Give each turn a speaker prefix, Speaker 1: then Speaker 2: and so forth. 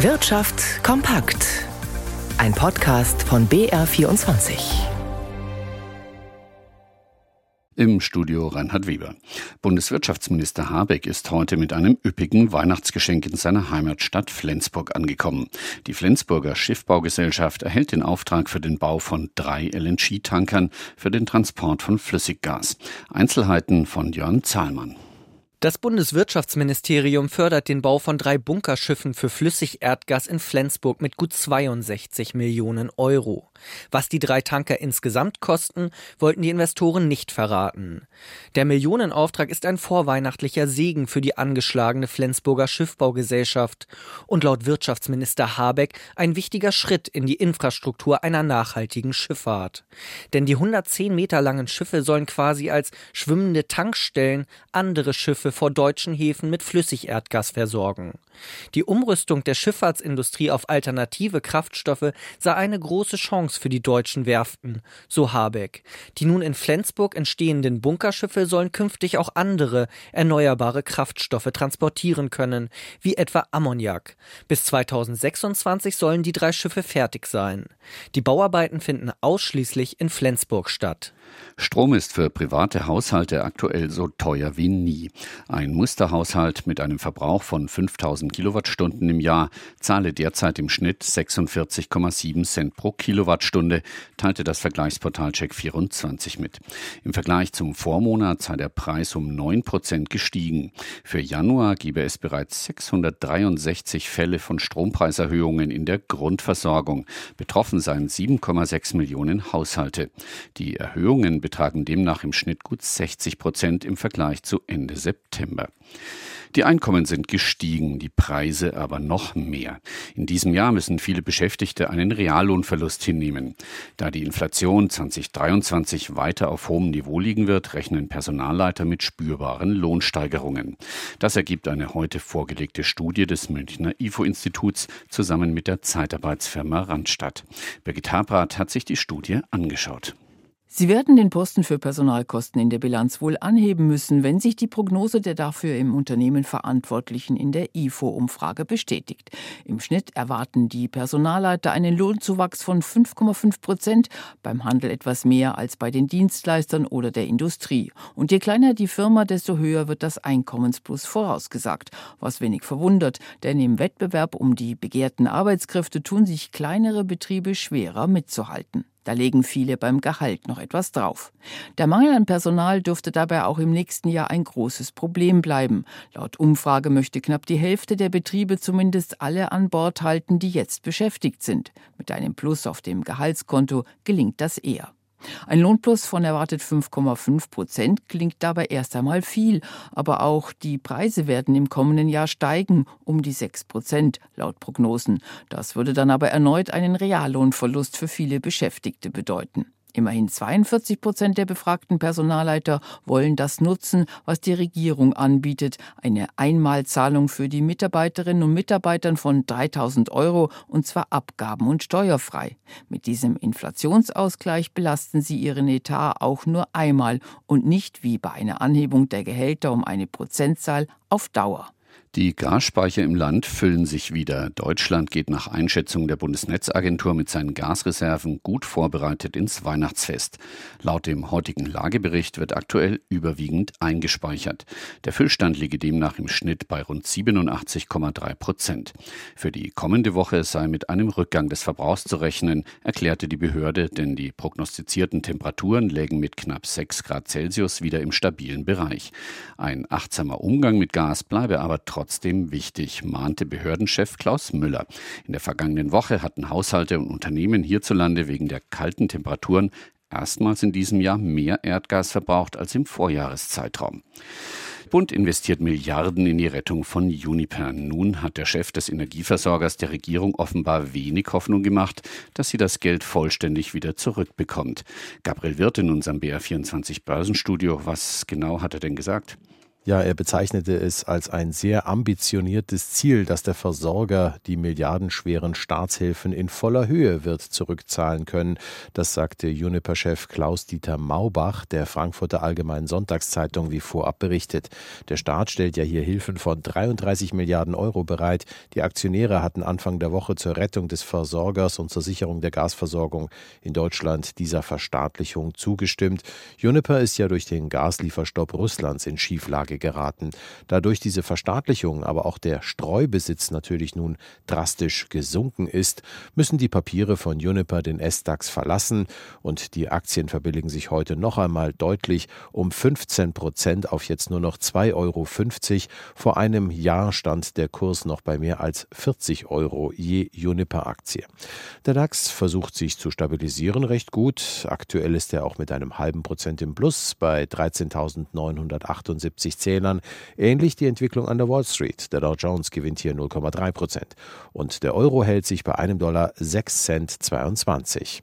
Speaker 1: Wirtschaft kompakt. Ein Podcast von BR24.
Speaker 2: Im Studio Reinhard Weber. Bundeswirtschaftsminister Habeck ist heute mit einem üppigen Weihnachtsgeschenk in seiner Heimatstadt Flensburg angekommen. Die Flensburger Schiffbaugesellschaft erhält den Auftrag für den Bau von drei LNG-Tankern für den Transport von Flüssiggas. Einzelheiten von Jörn Zahlmann.
Speaker 3: Das Bundeswirtschaftsministerium fördert den Bau von drei Bunkerschiffen für Flüssigerdgas in Flensburg mit gut 62 Millionen Euro. Was die drei Tanker insgesamt kosten, wollten die Investoren nicht verraten. Der Millionenauftrag ist ein vorweihnachtlicher Segen für die angeschlagene Flensburger Schiffbaugesellschaft und laut Wirtschaftsminister Habeck ein wichtiger Schritt in die Infrastruktur einer nachhaltigen Schifffahrt. Denn die 110 Meter langen Schiffe sollen quasi als schwimmende Tankstellen andere Schiffe vor deutschen Häfen mit Flüssigerdgas versorgen. Die Umrüstung der Schifffahrtsindustrie auf alternative Kraftstoffe sei eine große Chance für die deutschen Werften, so Habeck. Die nun in Flensburg entstehenden Bunkerschiffe sollen künftig auch andere erneuerbare Kraftstoffe transportieren können, wie etwa Ammoniak. Bis 2026 sollen die drei Schiffe fertig sein. Die Bauarbeiten finden ausschließlich in Flensburg statt.
Speaker 2: Strom ist für private Haushalte aktuell so teuer wie nie. Ein Musterhaushalt mit einem Verbrauch von 5000 Kilowattstunden im Jahr zahle derzeit im Schnitt 46,7 Cent pro Kilowattstunde, teilte das Vergleichsportal Check24 mit. Im Vergleich zum Vormonat sei der Preis um 9 Prozent gestiegen. Für Januar gebe es bereits 663 Fälle von Strompreiserhöhungen in der Grundversorgung. Betroffen seien 7,6 Millionen Haushalte. Die Erhöhungen betragen demnach im Schnitt gut 60 Prozent im Vergleich zu Ende September. Die Einkommen sind gestiegen, die Preise aber noch mehr. In diesem Jahr müssen viele Beschäftigte einen Reallohnverlust hinnehmen. Da die Inflation 2023 weiter auf hohem Niveau liegen wird, rechnen Personalleiter mit spürbaren Lohnsteigerungen. Das ergibt eine heute vorgelegte Studie des Münchner IFO-Instituts zusammen mit der Zeitarbeitsfirma Randstadt. Birgit Habrath hat sich die Studie angeschaut.
Speaker 4: Sie werden den Posten für Personalkosten in der Bilanz wohl anheben müssen, wenn sich die Prognose der dafür im Unternehmen Verantwortlichen in der IFO-Umfrage bestätigt. Im Schnitt erwarten die Personalleiter einen Lohnzuwachs von 5,5 Prozent, beim Handel etwas mehr als bei den Dienstleistern oder der Industrie. Und je kleiner die Firma, desto höher wird das Einkommensplus vorausgesagt, was wenig verwundert, denn im Wettbewerb um die begehrten Arbeitskräfte tun sich kleinere Betriebe schwerer mitzuhalten. Da legen viele beim Gehalt noch etwas drauf. Der Mangel an Personal dürfte dabei auch im nächsten Jahr ein großes Problem bleiben. Laut Umfrage möchte knapp die Hälfte der Betriebe zumindest alle an Bord halten, die jetzt beschäftigt sind. Mit einem Plus auf dem Gehaltskonto gelingt das eher. Ein Lohnplus von erwartet 5,5 Prozent klingt dabei erst einmal viel, aber auch die Preise werden im kommenden Jahr steigen, um die 6 Prozent laut Prognosen. Das würde dann aber erneut einen Reallohnverlust für viele Beschäftigte bedeuten. Immerhin 42 Prozent der befragten Personalleiter wollen das nutzen, was die Regierung anbietet. Eine Einmalzahlung für die Mitarbeiterinnen und Mitarbeitern von 3000 Euro und zwar abgaben- und steuerfrei. Mit diesem Inflationsausgleich belasten sie ihren Etat auch nur einmal und nicht wie bei einer Anhebung der Gehälter um eine Prozentzahl auf Dauer.
Speaker 2: Die Gasspeicher im Land füllen sich wieder. Deutschland geht nach Einschätzung der Bundesnetzagentur mit seinen Gasreserven gut vorbereitet ins Weihnachtsfest. Laut dem heutigen Lagebericht wird aktuell überwiegend eingespeichert. Der Füllstand liege demnach im Schnitt bei rund 87,3 Prozent. Für die kommende Woche sei mit einem Rückgang des Verbrauchs zu rechnen, erklärte die Behörde, denn die prognostizierten Temperaturen lägen mit knapp 6 Grad Celsius wieder im stabilen Bereich. Ein achtsamer Umgang mit Gas bleibe aber trotzdem trotzdem wichtig, mahnte Behördenchef Klaus Müller. In der vergangenen Woche hatten Haushalte und Unternehmen hierzulande wegen der kalten Temperaturen erstmals in diesem Jahr mehr Erdgas verbraucht als im Vorjahreszeitraum. Bund investiert Milliarden in die Rettung von Uniper. Nun hat der Chef des Energieversorgers der Regierung offenbar wenig Hoffnung gemacht, dass sie das Geld vollständig wieder zurückbekommt. Gabriel Wirth in unserem BR24 Börsenstudio. Was genau hat er denn gesagt?
Speaker 5: Ja, er bezeichnete es als ein sehr ambitioniertes Ziel, dass der Versorger die milliardenschweren Staatshilfen in voller Höhe wird zurückzahlen können. Das sagte Juniper-Chef Klaus-Dieter Maubach der Frankfurter Allgemeinen Sonntagszeitung wie vorab berichtet. Der Staat stellt ja hier Hilfen von 33 Milliarden Euro bereit. Die Aktionäre hatten Anfang der Woche zur Rettung des Versorgers und zur Sicherung der Gasversorgung in Deutschland dieser Verstaatlichung zugestimmt. Juniper ist ja durch den Gaslieferstopp Russlands in Schieflage Lage geraten. Da durch diese Verstaatlichung aber auch der Streubesitz natürlich nun drastisch gesunken ist, müssen die Papiere von Juniper den S-DAX verlassen und die Aktien verbilligen sich heute noch einmal deutlich um 15 Prozent auf jetzt nur noch 2,50 Euro. Vor einem Jahr stand der Kurs noch bei mehr als 40 Euro je Juniper-Aktie. Der DAX versucht sich zu stabilisieren recht gut. Aktuell ist er auch mit einem halben Prozent im Plus bei 13.978 Zählern. Ähnlich die Entwicklung an der Wall Street. Der Dow Jones gewinnt hier 0,3 Prozent. Und der Euro hält sich bei einem Dollar 6 Cent 22.